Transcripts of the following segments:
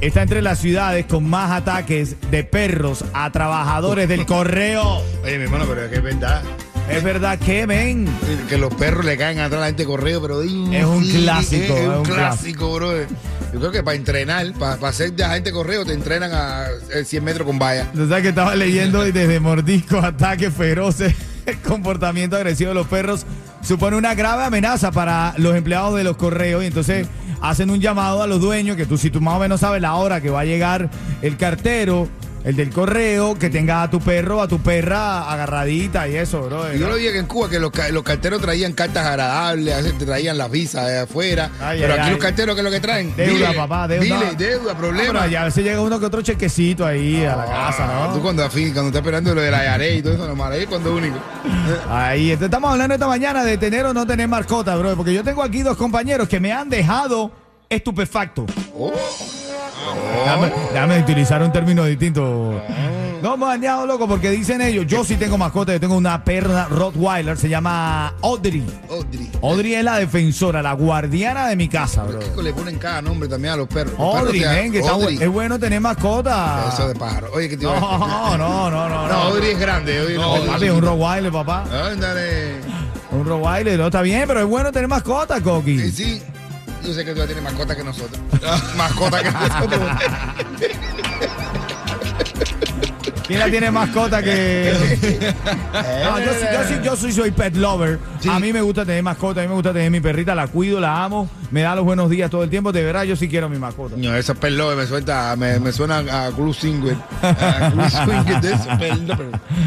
está entre las ciudades con más ataques de perros a trabajadores del correo. Oye, mi hermano, pero es que es verdad. Es verdad que, ven. Que los perros le caen atrás a la gente de correo, pero Es un clásico, Es, es un un clásico, bro. Yo creo que para entrenar, para, para ser de agente de correo, te entrenan a eh, 100 metros con valla. Tú sabes que estaba leyendo y desde mordiscos, ataques feroces, comportamiento agresivo de los perros supone una grave amenaza para los empleados de los correos y entonces hacen un llamado a los dueños que tú si tú más o menos sabes la hora que va a llegar el cartero, el del correo, que tenga a tu perro, a tu perra agarradita y eso, bro. Yo lo vi que en Cuba que los, ca- los carteros traían cartas agradables, te traían las visas de afuera. Ay, pero ay, aquí ay. los carteros, ¿qué es lo que traen? Deuda, Dile, papá, deuda. Dile, deuda, Ah, problema. pero ya a veces llega uno que otro chequecito ahí a la casa, Ah, ¿no? Tú cuando, cuando estás esperando lo de la Yaré y todo eso, normal, ahí cuando único. Ahí, entonces estamos hablando esta mañana de tener o no tener mascota, bro. Porque yo tengo aquí dos compañeros que me han dejado estupefacto. Oh. Déjame, utilizar un término distinto. No me han dejado loco porque dicen ellos, yo sí tengo mascota, yo tengo una perra Rottweiler, se llama Audrey. Audrey. Audrey es la defensora, la guardiana de mi casa, bro. ¿Por qué le ponen cada nombre también a los perros? Los Audrey, ven, que está Audrey. bu- es bueno tener mascota. Eso de pájaro. Oye, ¿qué te iba a decir? No, no, no, no. No, Audrey es grande. Audrey No, es papi, es un Rottweiler, papá. Ándale. Un Rottweiler, no está bien, pero es bueno tener mascota, Coqui. Sí, sí. Yo sé que tú ya tienes mascota que nosotros. mascota que nosotros. ¿Quién la tiene mascota que.? No, yo, sí- yo, sí- yo soy pet lover. Sí. A mí me gusta tener mascota, a mí me gusta tener mi perrita, la cuido, la amo, me da los buenos días todo el tiempo. De verdad, yo sí quiero mi mascota. No, esos perlos me suelta, me, me suena a Club Singer. A Club Singer de esos perlos.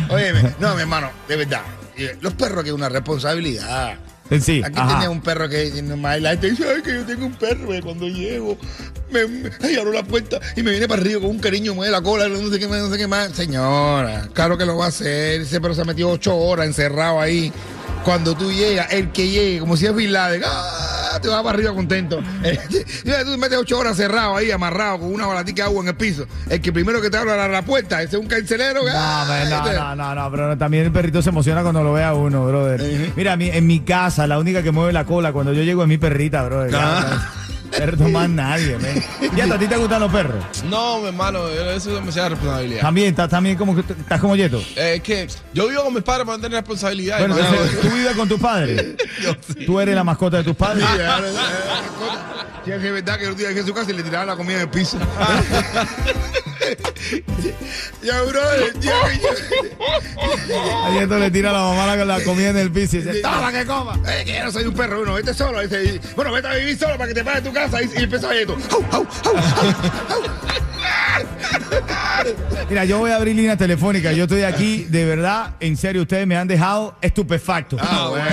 Oye, no, mi hermano, de verdad. eh, Los perros que es una responsabilidad. Sí, Aquí ajá. tenía un perro que nomás la gente dice, ay, que yo tengo un perro, que cuando llego, me, me ay, abro la puerta y me viene para arriba con un cariño, mueve la cola, no sé qué más, no sé qué más. Señora, claro que lo va a hacer. Ese perro se ha metido ocho horas encerrado ahí. Cuando tú llegas, el que llegue, como si es Bin Laden, ¡ah! Te vas para arriba contento. Mira, tú te metes ocho horas cerrado ahí, amarrado, con una balatica de agua en el piso. El que primero que te abre la, puerta, ese es un carcelero. que, No, ¡ay! man, te- no, no, no, no, pero también el perrito se emociona cuando lo ve a uno, brother. Mira, en mi casa, la única que mueve la cola cuando yo llego es mi perrita, brother. Ah. Perro más nadie, man. ¿Y a ti te gustan los perros? No, mi hermano, eso es demasiada responsabilidad. También, estás también como que estás como Yeto. Eh, Es que yo vivo con mis padres para no tener responsabilidad. Bueno, entonces, tú vives con tus padres. Tú eres la mascota de tus padres. Sí, mascota. Sí, es verdad que día a su casa y le tiraban la comida en el piso. ya, bro, ya, A Yeto le tira a la mamá la, la comida en el piso y dice, ya. ¡toma que coma! Eh, que yo no soy un perro, uno, vete solo. Dice, bueno, vete a vivir solo para que te pagues tu casa. Y, y empezó a esto. Mira, yo voy a abrir línea telefónica. Yo estoy aquí, de verdad, en serio, ustedes me han dejado estupefacto. Ah, bueno.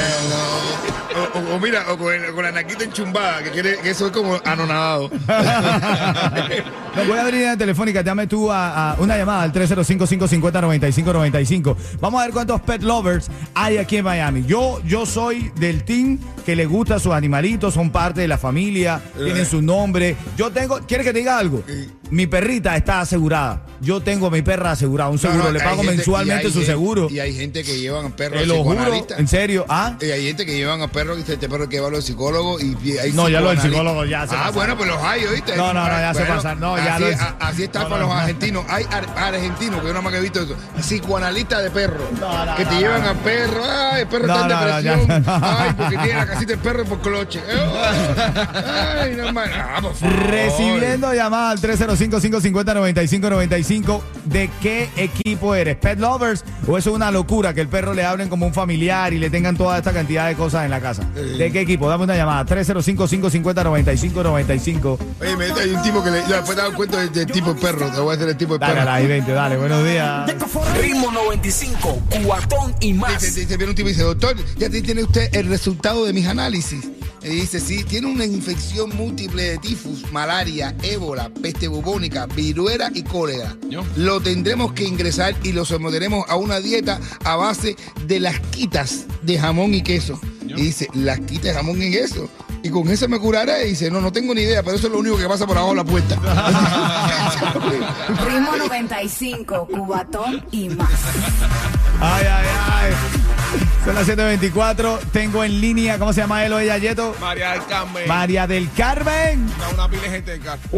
O, o- o mira, o con, el- con la naquita enchumbada, que, quiere, que eso es como anonadado. No, voy a abrir línea telefónica. Dame tú a, a una llamada al 305-550-9595. Vamos a ver cuántos pet lovers hay aquí en Miami. Yo, yo soy del team que le gusta sus animalitos, son parte de la familia, tienen su nombre. Yo tengo, ¿quieres que te diga algo? Mi perrita está asegurada. Yo tengo a mi perra asegurada, un seguro. No, no, le pago gente- mensualmente su gente- seguro. Y hay gente que llevan a perros Te lo juro, en serio. ¿Ah? Y hay gente que llevan a perros y dice, este perro que va a los psicólogos y hay No, ya lo del psicoanalistas. psicólogo ya se Ah, pasaron. bueno, pues los hay, ¿oíste? No, no, no, ya se pasaron. No, ya así, lo- a- así está no, para los no. argentinos. Hay ar- argentinos, que yo nada más que he visto eso. Psicoanalistas de perros. Que te llevan a perro. Ay, el perro está en depresión. Ay, porque tiene la casita del perro por cloche. Ay, no, man. Ah, por favor. Recibiendo llamada al 305-550-9595. ¿De qué equipo eres? ¿Pet lovers? ¿O eso es una locura que el perro le hablen como un familiar y le tengan toda esta cantidad de cosas en la casa? ¿De qué equipo? Dame una llamada. 305-550-9595. Oye, me hay un tipo que le. Ya, después te das cuenta del, del tipo de perro. Te voy a hacer el tipo de Dale perro. a la I-20, dale. Buenos días. Ritmo 95, cuatón y más. Dice, dice, viene un tipo y dice, doctor, ya te- tiene usted el resultado de mis análisis. Y dice, sí, tiene una infección múltiple de tifus, malaria, ébola, peste bubónica, viruela y cólera. Yo. Lo tendremos que ingresar y lo someteremos a una dieta a base de las quitas de jamón y queso. Yo. Y dice, las quitas de jamón y queso. Y con eso me curaré. Y dice, no, no tengo ni idea, pero eso es lo único que pasa por abajo de la puerta. Ritmo 95, Cubatón y más. Ay, ay, ay. Son las 7.24. Tengo en línea, ¿cómo se llama él o ella, Yeto? María del Carmen. María del Carmen. Una, una pila de gente de carro.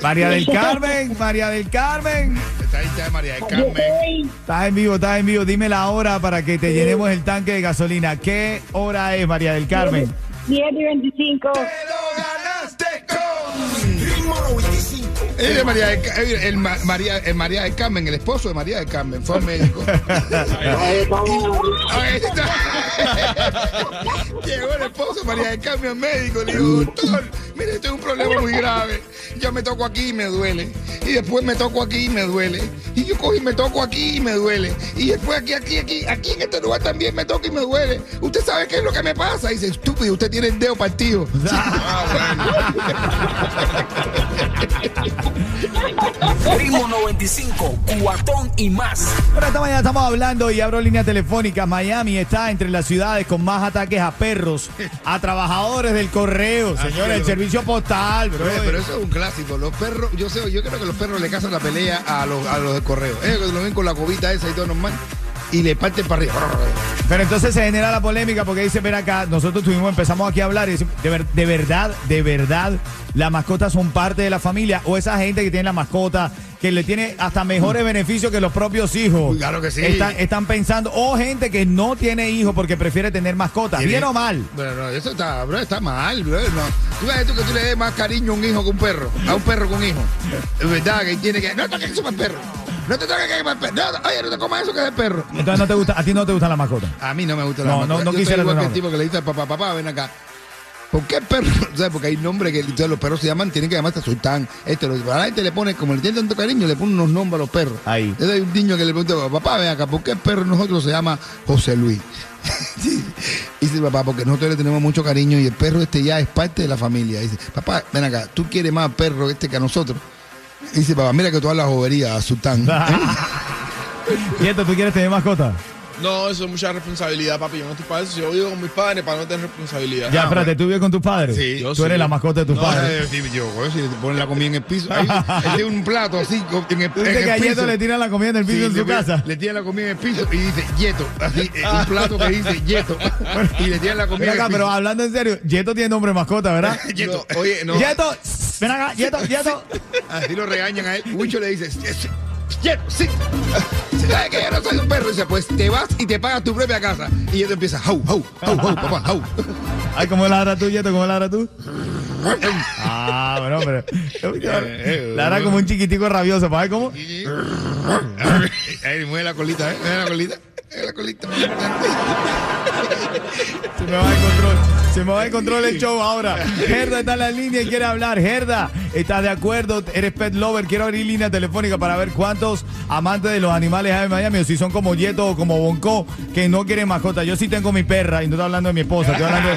María del Carmen, María del Carmen. Está ahí, está María del Carmen. Estás en vivo, estás en vivo. Dime la hora para que te llenemos el tanque de gasolina. ¿Qué hora es, María del Carmen? 10 y 25. 95. Él es María del, Ca- el, Ma- María, el María del Carmen, el esposo de María del Carmen, fue médico. Ahí está. Llegó el esposo María del Carmen al médico, le dijo, doctor, mire, esto es un problema muy grave. Yo me toco aquí y me duele. Y después me toco aquí y me duele. Y yo cojo y me toco aquí y me duele. Y después aquí, aquí, aquí, aquí en este lugar también me toco y me duele. ¿Usted sabe qué es lo que me pasa? Y dice, estúpido, usted tiene el dedo partido. Ritmo 95, Cubatón y más. Bueno, esta mañana estamos hablando y abro línea telefónica. Miami está entre las ciudades con más ataques a perros, a trabajadores del correo, señores, el servicio postal, bro. Oye, pero eso es un clásico. Los perros, yo sé, yo creo que los perros le cazan la pelea a los, a los de correo. Ellos lo ven con la cobita esa y todo normal. Y le parten para arriba. Pero entonces se genera la polémica porque dice, ven acá, nosotros tuvimos, empezamos aquí a hablar y decimos, de, ver- de verdad, de verdad, las mascotas son parte de la familia o esa gente que tiene la mascota, que le tiene hasta mejores beneficios que los propios hijos. Claro que sí. Están, están pensando, o gente que no tiene hijos porque prefiere tener mascotas, bien o mal. Bueno, no, eso está, bro, está mal, bro. No. Tú ves tú que tú le des más cariño a un hijo que a un perro. A un perro que a un hijo. Es verdad que tiene que. No toques eso perro. No te toques que. No, no, oye, no te comas eso que es perro. Entonces no te gusta, a ti no te gustan las mascotas. A mí no me gusta No, la no, mascota. no Yo quisiera soy igual que tener el tipo que le dice al papá, papá, ven acá. ¿Por qué perro? O sea, porque hay nombres que entonces los perros se llaman, tienen que llamarse sultán. Este, lo, a la gente le pone, como le tiene tanto cariño, le pone unos nombres a los perros. Ahí. Entonces hay un niño que le pregunta, papá, ven acá, ¿por qué el perro nosotros se llama José Luis? Sí. Dice papá, porque nosotros le tenemos mucho cariño y el perro este ya es parte de la familia. Dice, papá, ven acá, tú quieres más perro este que a nosotros. Dice papá, mira que todas las boberías, sultán. ¿Y esto tú quieres tener mascota? No, eso es mucha responsabilidad, papi. Yo no estoy para eso. Yo vivo con mis padres para no tener responsabilidad. Ya, espérate, ¿tú vives con tus padres? Sí, yo Tú eres la mascota de tus No, padres. Eh, sí, yo, güey, si le ponen la comida en el piso, ahí, ahí tiene un plato así, en el, ¿Tú en dices el que a piso. Yeto le tiran la comida en el piso Sí, en su le- casa? Le tiran la comida en el piso y dice Yeto, así, eh, un plato que dice Yeto. y le tiran la comida acá, en el pero piso. hablando en serio, Yeto tiene nombre de mascota, ¿verdad? Yeto. No, oye, no. Yeto, ven acá, Yeto, Yeto. Así lo regañan a él. Huicho le dice, "Yes, Yeto, sí. ¿Sabes que yo no soy un perro? Y dice, pues te vas y te pagas tu propia casa. Y Yeto empieza, jau, jau, jau, jau, papá, jau. Ay, ¿cómo ladra tú, Yeto? ¿Cómo ladra tú? Ah, bueno, pero. Ladra como un chiquitico rabioso, ¿para ver cómo? Ahí mueve la colita, ¿eh? Mueve la colita. Mueve la colita. Se me va el control. Se me va el control el show ahora. Gerda está en la línea y quiere hablar. Gerda, ¿estás de acuerdo? Eres pet lover. Quiero abrir línea telefónica para ver cuántos amantes de los animales hay en Miami o si son como Yeto o como Bonco que no quieren mascota. Yo sí tengo mi perra y no estoy hablando de mi esposa. Estoy hablando de,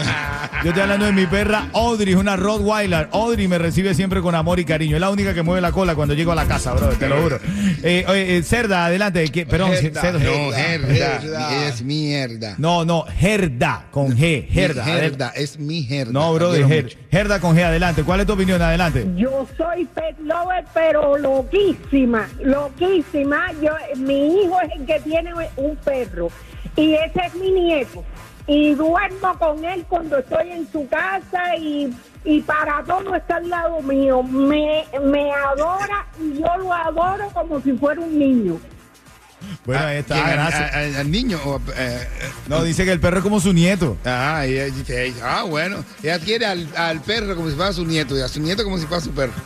yo estoy hablando de mi perra Audrey, es una Rottweiler. Audrey me recibe siempre con amor y cariño. Es la única que mueve la cola cuando llego a la casa, bro. Te lo juro. Eh, eh, Cerda, adelante. ¿Qué- Perdón, Gerda, Cerda. No, Gerda. Es mierda. No, no, Gerda con G. Gerda. Mi herda, es mi herda. No, bro, de quiero Ger- mucho. Gerda con G, adelante. ¿Cuál es tu opinión? Adelante. Yo soy pet lover, pero loquísima, loquísima. Yo, mi hijo es el que tiene un perro y ese es mi nieto. Y duermo con él cuando estoy en su casa y, y para todo está al lado mío. Me, me adora y yo lo adoro como si fuera un niño. Bueno, ahí ¿Quién? está, ¿Al- gracias. Al, al niño. o, eh, No, dice que el perro es como su nieto. Ajá, y ah, bueno, ella quiere al, al perro como si fuera su nieto y a su nieto como si fuera su perro.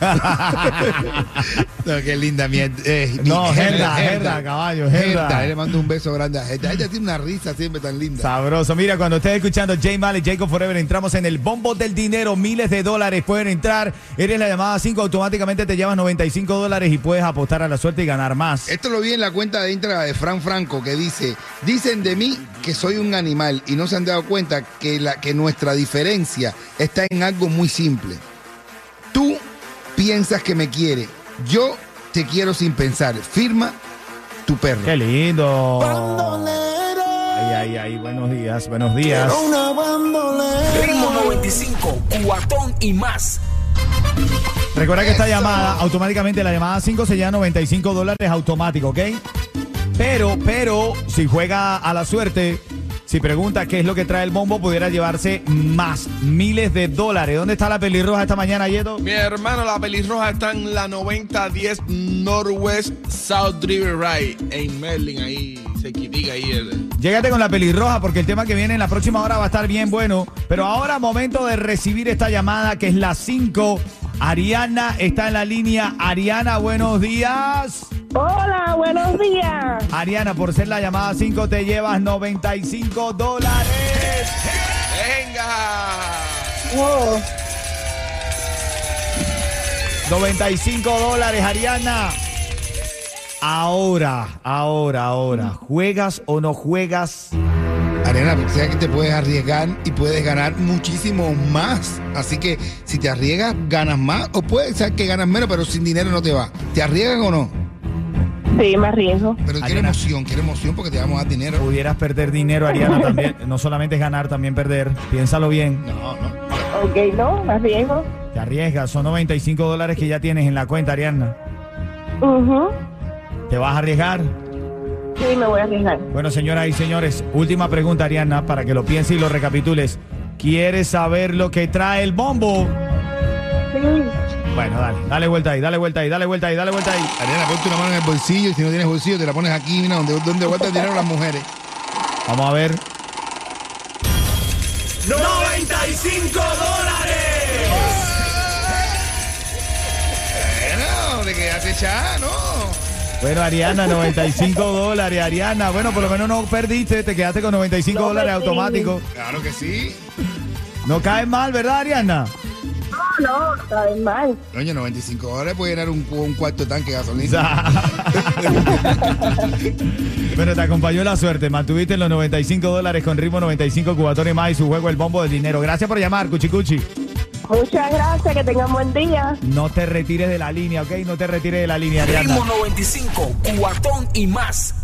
no, qué linda mierda. Eh, No, Gerda, Gerda, caballo, Gerda. Le mando un beso grande a Gerda. Ella tiene una risa siempre tan linda. Sabroso. Mira, cuando estés escuchando J Mal y Jacob Forever, entramos en el bombo del dinero. Miles de dólares pueden entrar. Eres la llamada 5, automáticamente te llevas 95 dólares y puedes apostar a la suerte y ganar más. Esto lo vi en la cuenta de la de Fran Franco que dice, dicen de mí que soy un animal y no se han dado cuenta que, la, que nuestra diferencia está en algo muy simple. Tú piensas que me quiere, yo te quiero sin pensar. Firma tu perro. Qué lindo. Ay, ay, ay, buenos días, buenos días. Ritmo 95, cuatón y más. Recuerda que esta llamada, automáticamente la llamada 5 se lleva 95 dólares automático, ¿ok? Pero, pero, si juega a la suerte, si pregunta qué es lo que trae el bombo, pudiera llevarse más, miles de dólares. ¿Dónde está la pelirroja esta mañana, Yeto? Mi hermano, la pelirroja está en la 9010 Northwest South River Ride en Merlin, ahí, cerquitica ahí. El, Llégate con la pelirroja porque el tema que viene en la próxima hora va a estar bien bueno. Pero ahora momento de recibir esta llamada que es la 5. Ariana está en la línea. Ariana, buenos días. Hola, buenos días. Ariana, por ser la llamada 5 te llevas 95 dólares. ¡Venga! Oh, 95 dólares, Ariana. Ahora, ahora, ahora. ¿Juegas o no juegas? Ariana, porque sabes que te puedes arriesgar y puedes ganar muchísimo más. Así que si te arriesgas, ganas más. O puede ser que ganas menos, pero sin dinero no te va. ¿Te arriesgas o no? Sí, me arriesgo. Pero quiere emoción, quiere emoción porque te vamos a dar dinero. Pudieras perder dinero, Ariana, también. No solamente es ganar, también perder. Piénsalo bien. No, no. Ok, no, me arriesgo. Te arriesgas. Son 95 dólares que ya tienes en la cuenta, Ariana. Ujú. ¿Te vas a arriesgar? Sí, me voy a arriesgar. Bueno, señoras y señores, última pregunta, Ariana, para que lo pienses y lo recapitules. ¿Quieres saber lo que trae el bombo? Sí. Bueno, dale, dale vuelta ahí, dale vuelta ahí, dale vuelta ahí, dale vuelta ahí. Ariana, ponte una mano en el bolsillo y si no tienes bolsillo te la pones aquí, mira, donde, donde guardan dinero las mujeres. Vamos a ver. 95 dólares. Bueno, te quedaste echada, ¿no? Bueno, Ariana, 95 dólares, Ariana. Bueno, por lo menos no perdiste, te quedaste con 95 No dólares perdí. automáticos. Claro que sí. No caes mal, ¿verdad, Ariana? No, no, está bien mal. Coño, 95 dólares puede llenar un, un cuarto de tanque de gasolina. bueno, te acompañó la suerte. Mantuviste los 95 dólares con ritmo 95 cubatón y más y su juego El Bombo del Dinero. Gracias por llamar, Cuchicuchi. Muchas gracias, que tengan buen día. No te retires de la línea, ¿ok? No te retires de la línea, Ariana. Ritmo 95, cuatón y más.